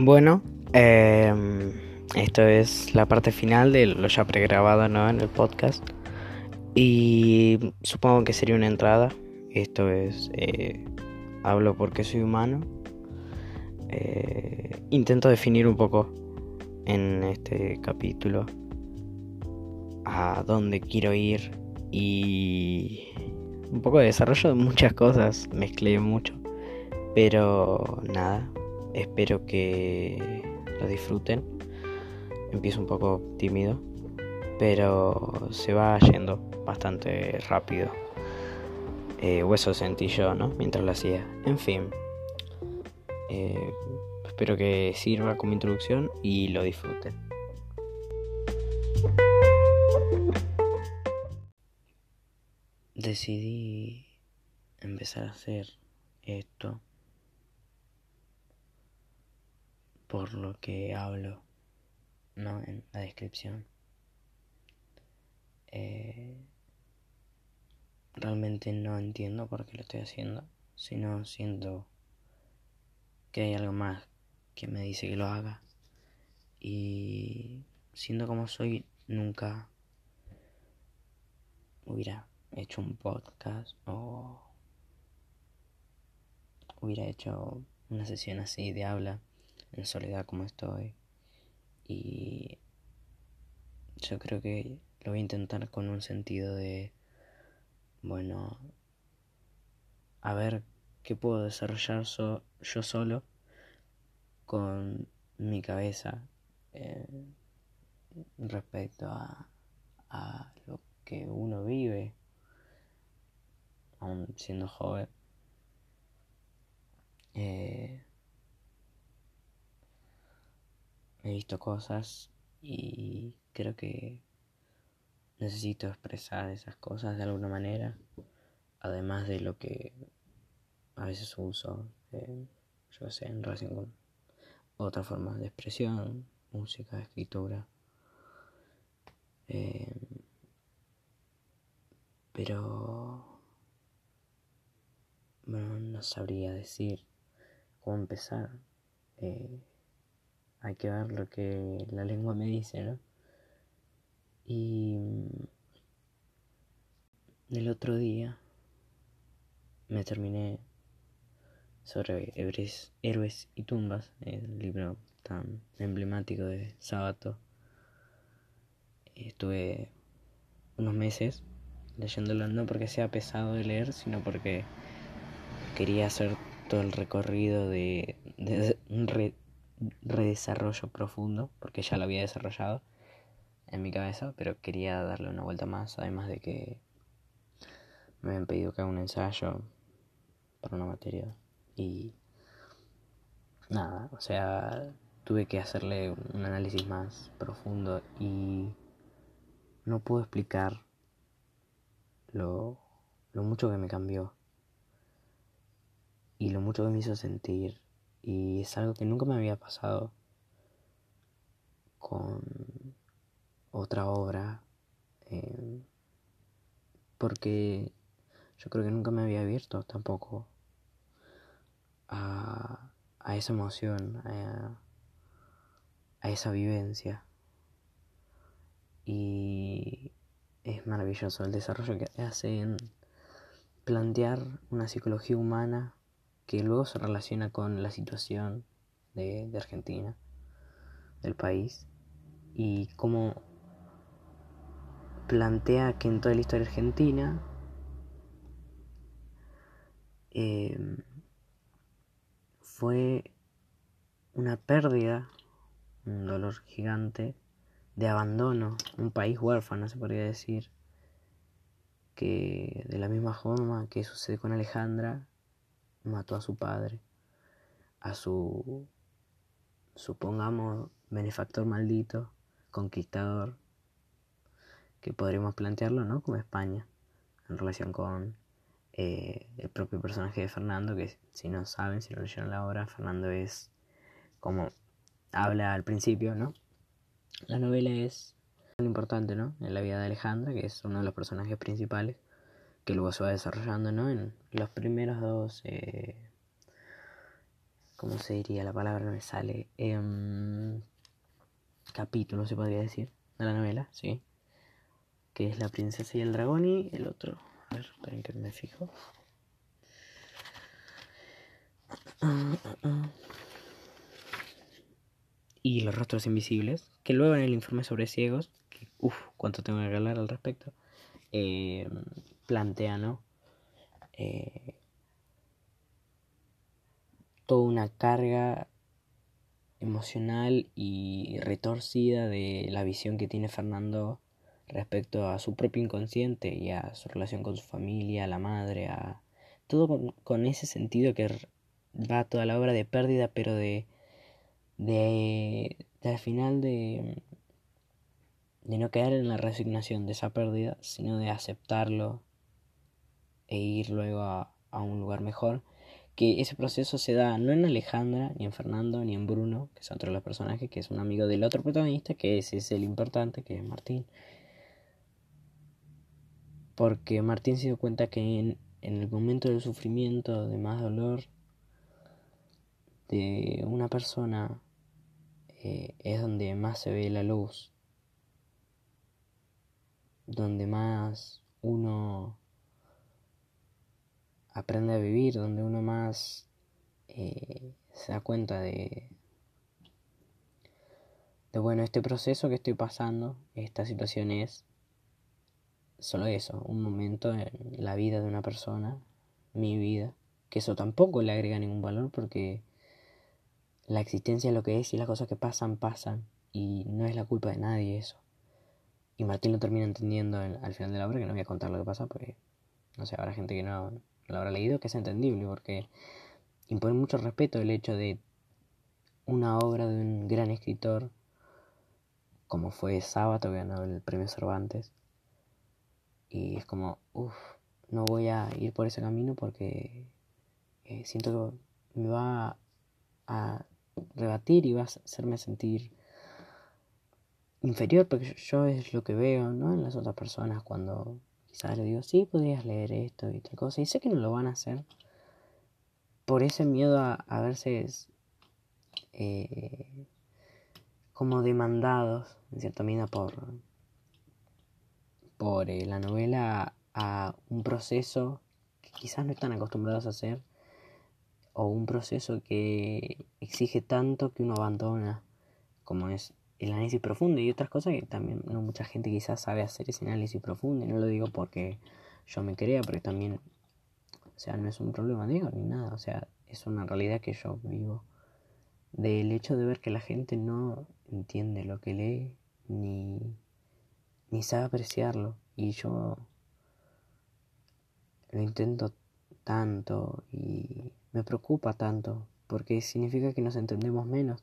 Bueno, em, esto es la parte final de lo ya pregrabado ¿no? en el podcast. Y supongo que sería una entrada. Esto es, eh, hablo porque soy humano. Eh, intento definir un poco en este capítulo a dónde quiero ir y un poco de desarrollo de muchas cosas. Mezclé mucho. Pero nada, espero que lo disfruten. Empiezo un poco tímido, pero se va yendo bastante rápido. Eh, o eso sentí yo, ¿no? Mientras lo hacía. En fin. Eh, espero que sirva como introducción y lo disfruten. Decidí empezar a hacer esto por lo que hablo ¿no? en la descripción. Eh, realmente no entiendo por qué lo estoy haciendo, sino siento que hay algo más que me dice que lo haga. Y siendo como soy, nunca hubiera hecho un podcast o hubiera hecho una sesión así de habla en soledad como estoy. Y yo creo que lo voy a intentar con un sentido de, bueno, a ver qué puedo desarrollar yo solo con mi cabeza eh, respecto a, a lo que uno vive, aún siendo joven. Eh, he visto cosas y creo que necesito expresar esas cosas de alguna manera, además de lo que a veces uso, yo sé, en relación con otras formas de expresión, música, escritura. Eh, pero bueno, no sabría decir cómo empezar. Eh, hay que ver lo que la lengua me dice, ¿no? Y el otro día me terminé sobre héroes, y tumbas, el libro tan emblemático de Sábato. Estuve unos meses leyéndolo no porque sea pesado de leer, sino porque quería hacer todo el recorrido de, de re, redesarrollo profundo, porque ya lo había desarrollado en mi cabeza, pero quería darle una vuelta más, además de que me habían pedido que haga un ensayo para una materia. Y nada, o sea, tuve que hacerle un análisis más profundo y no puedo explicar lo, lo mucho que me cambió y lo mucho que me hizo sentir y es algo que nunca me había pasado con otra obra. Eh, porque yo creo que nunca me había abierto tampoco a, a esa emoción, a, a esa vivencia. Y es maravilloso el desarrollo que hace en plantear una psicología humana que luego se relaciona con la situación de, Argentina, del país, y cómo plantea que en toda la historia argentina em, fue una pérdida, un dolor gigante de abandono, un país huérfano se podría decir, que de la misma forma que sucede con Alejandra, mató a su padre, a su, supongamos, benefactor maldito, conquistador, que podríamos plantearlo, ¿no? Como España, en relación con eh, el propio personaje de Fernando, que si no saben, si no leyeron la obra, Fernando es como habla al principio, ¿no? La novela es muy importante, ¿no? En la vida de Alejandra, que es uno de los personajes principales que luego se va desarrollando ¿no? en los primeros dos eh, ¿Cómo se diría? La palabra no me sale. Em, capítulo, se podría decir, de la novela, sí. Que es La princesa y el dragón y el otro. A ver, esperen que me fijo. Y los rostros invisibles, que luego en el informe sobre ciegos, que, uff, cuánto tengo que hablar al respecto, eh, plantea, ¿no? Eh, toda una carga emocional y retorcida de la visión que tiene Fernando respecto a su propio inconsciente y a su relación con su familia, a la madre, a todo con, ese sentido que va toda la obra de pérdida, pero de, de, al final de, de no quedar en la resignación de esa pérdida, sino de aceptarlo e ir luego a, a un lugar mejor que ese proceso se da no en Alejandra, ni en Fernando, ni en Bruno, que son otros los personajes, que es un amigo del otro protagonista, que ese es el importante, que es Martín. Porque Martín se dio cuenta que en, el momento del sufrimiento, de más dolor, de una persona, eh, es donde más se ve la luz, donde más uno aprende a vivir, donde uno más eh, se da cuenta de, de, bueno, este proceso que estoy pasando, esta situación es solo eso, un momento en la vida de una persona, mi vida, que eso tampoco le agrega ningún valor porque la existencia es lo que es y las cosas que pasan, pasan y no es la culpa de nadie eso. Y Martín lo termina entendiendo al final de la obra, que no voy a contar lo que pasa porque, no sé, habrá gente que no, lo habrá leído, que es entendible, porque impone mucho respeto el hecho de una obra de un gran escritor, como fue Sábato, que ganó el premio Cervantes, y es como, uff, no voy a ir por ese camino porque eh, siento que me va a rebatir y va a hacerme sentir inferior, porque yo es lo que veo, ¿no? En las otras personas cuando Quizás le digo, sí, podrías leer esto y tal cosa. Y sé que no lo van a hacer. Por ese miedo a, verse eh, como demandados, en cierta medida, por, por eh, la novela a un proceso que quizás no están acostumbrados a hacer. O un proceso que exige tanto que uno abandona, como es el análisis profundo y otras cosas que también no mucha gente quizás sabe hacer ese análisis profundo y no lo digo porque yo me crea, porque también, o sea, no es un problema, digo, ni nada, o sea, es una realidad que yo vivo. Del hecho de ver que la gente no entiende lo que lee ni, ni sabe apreciarlo y yo lo intento tanto y me preocupa tanto porque significa que nos entendemos menos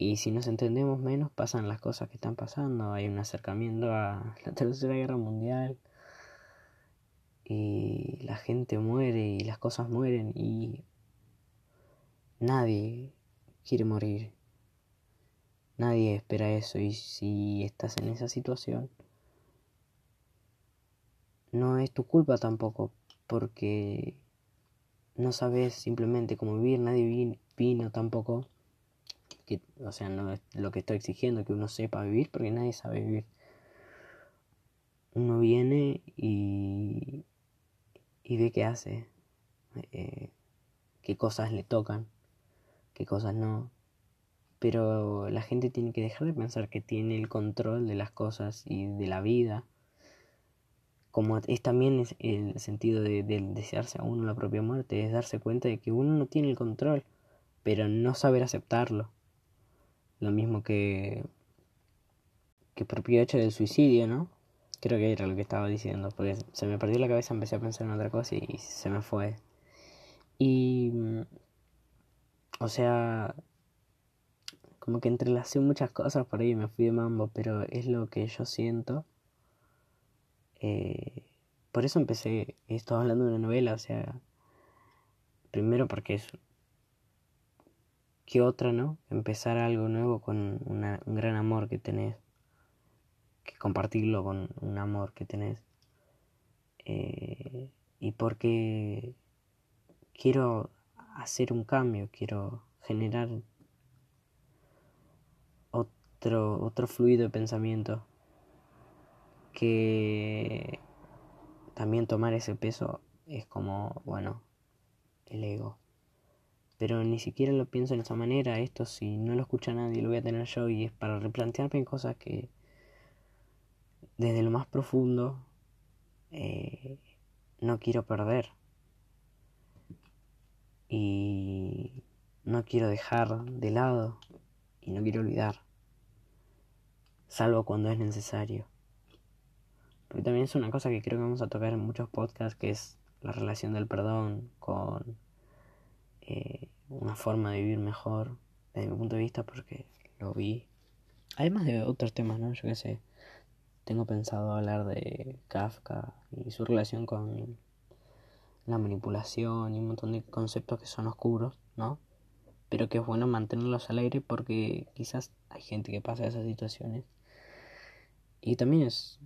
y si nos entendemos menos, pasan las cosas que están pasando. Hay un acercamiento a la Tercera Guerra Mundial. Y la gente muere y las cosas mueren y nadie quiere morir. Nadie espera eso y si estás en esa situación, no es tu culpa tampoco porque no sabes simplemente cómo vivir, nadie vino tampoco o sea, no es lo que estoy exigiendo, que uno sepa vivir, porque nadie sabe vivir. Uno viene y, y ve qué hace, eh, qué cosas le tocan, qué cosas no. Pero la gente tiene que dejar de pensar que tiene el control de las cosas y de la vida. Como es también el sentido de desearse a uno la propia muerte, es darse cuenta de que uno no tiene el control, pero no saber aceptarlo. Lo mismo que, que propio hecho del suicidio, ¿no? Creo que era lo que estaba diciendo, porque se me perdió la cabeza, empecé a pensar en otra cosa y se me fue. Y, o sea, como que entrelacé muchas cosas por ahí y me fui de mambo, pero es lo que yo siento. Eh, por eso empecé, esto hablando de una novela, o sea, primero porque es que otra, ¿no? Empezar algo nuevo con un gran amor que tenés, que compartirlo con un amor que tenés. Eh, y porque quiero hacer un cambio, quiero generar otro, otro fluido de pensamiento que también tomar ese peso es como, bueno, el ego. Pero ni siquiera lo pienso de esa manera, esto si no lo escucha nadie lo voy a tener yo y es para replantearme cosas que desde lo más profundo eh, no quiero perder. Y no quiero dejar de lado y no quiero olvidar, salvo cuando es necesario. Porque también es una cosa que creo que vamos a tocar en muchos podcasts, que es la relación del perdón con eh, una forma de vivir mejor, desde mi punto de vista, porque lo vi. Además de otros temas, ¿no? Yo qué sé. Tengo pensado hablar de Kafka y su relación con la manipulación y un montón de conceptos que son oscuros, ¿no? Pero que es bueno mantenerlos al aire porque quizás hay gente que pasa esas situaciones. Y también es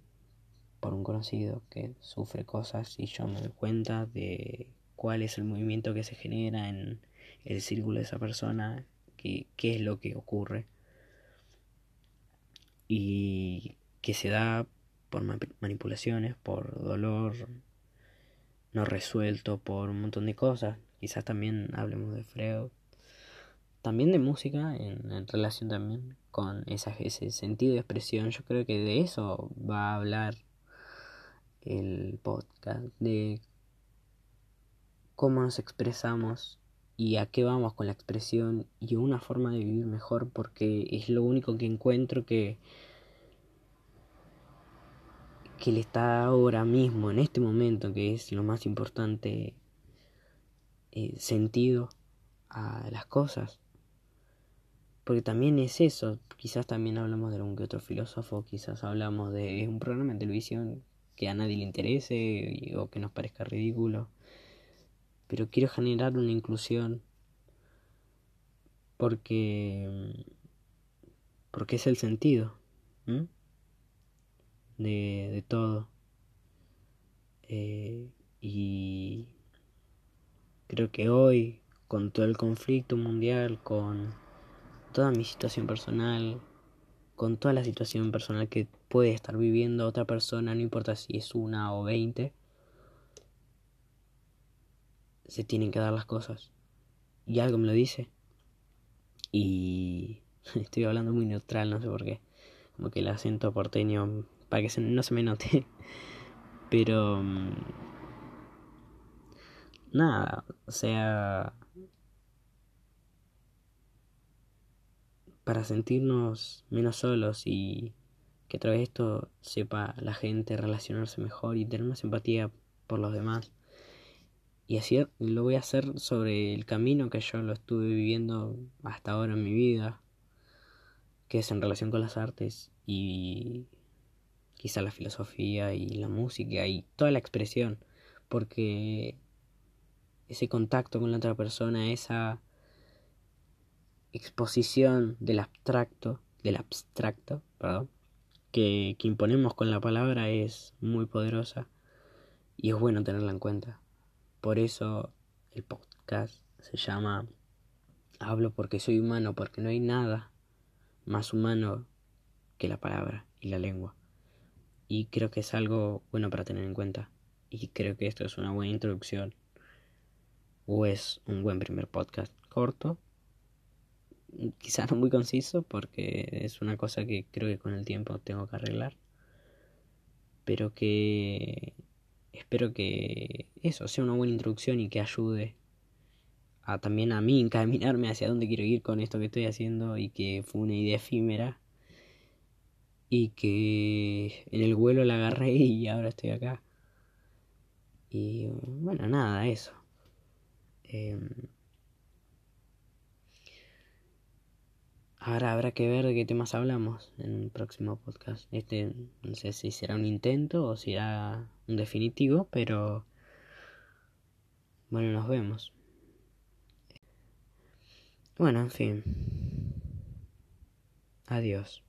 por un conocido que sufre cosas y yo me doy cuenta de cuál es el movimiento que se genera en el círculo de esa persona, qué, qué es lo que ocurre y que se da por manipulaciones, por dolor no resuelto, por un montón de cosas. Quizás también hablemos de Freud, también de música en, relación también con esa, ese sentido de expresión. Yo creo que de eso va a hablar el podcast de cómo nos expresamos y a qué vamos con la expresión y una forma de vivir mejor porque es lo único que encuentro que que le está ahora mismo en este momento que es lo más importante eh, sentido a las cosas porque también es eso quizás también hablamos de algún que otro filósofo quizás hablamos de un programa de televisión que a nadie le interese o que nos parezca ridículo. Pero quiero generar una inclusión porque porque es el sentido de, de, todo. Eh, y creo que hoy con todo el conflicto mundial con toda mi situación personal con toda la situación personal que puede estar viviendo otra persona, no importa si es una o veinte, se tienen que dar las cosas. Y algo me lo dice. Y estoy hablando muy neutral, no sé por qué. Como que el acento porteño, para que no se me note. Pero... Mm, nada, o sea... para sentirnos menos solos y que a través de esto sepa la gente relacionarse mejor y tener más empatía por los demás. Y así lo voy a hacer sobre el camino que yo lo estuve viviendo hasta ahora en mi vida, que es en relación con las artes y quizá la filosofía y la música y toda la expresión, porque ese contacto con la otra persona, esa exposición del abstracto, del abstracto, que, que imponemos con la palabra es muy poderosa y es bueno tenerla en cuenta. Por eso el podcast se llama Hablo porque soy humano, porque no hay nada más humano que la palabra y la lengua. Y creo que es algo bueno para tener en cuenta. Y creo que esto es una buena introducción. O es un buen primer podcast corto, quizás no muy conciso porque es una cosa que creo que con el tiempo tengo que arreglar. Pero que espero que eso sea una buena introducción y que ayude a también a mí encaminarme hacia dónde quiero ir con esto que estoy haciendo y que fue una idea efímera y que en el vuelo la agarré y ahora estoy acá. Y bueno, nada, eso. Em, Ahora habrá que ver de qué temas hablamos en un próximo podcast. Este no sé si será un intento o será un definitivo, pero bueno, nos vemos. Bueno, en fin. Adiós.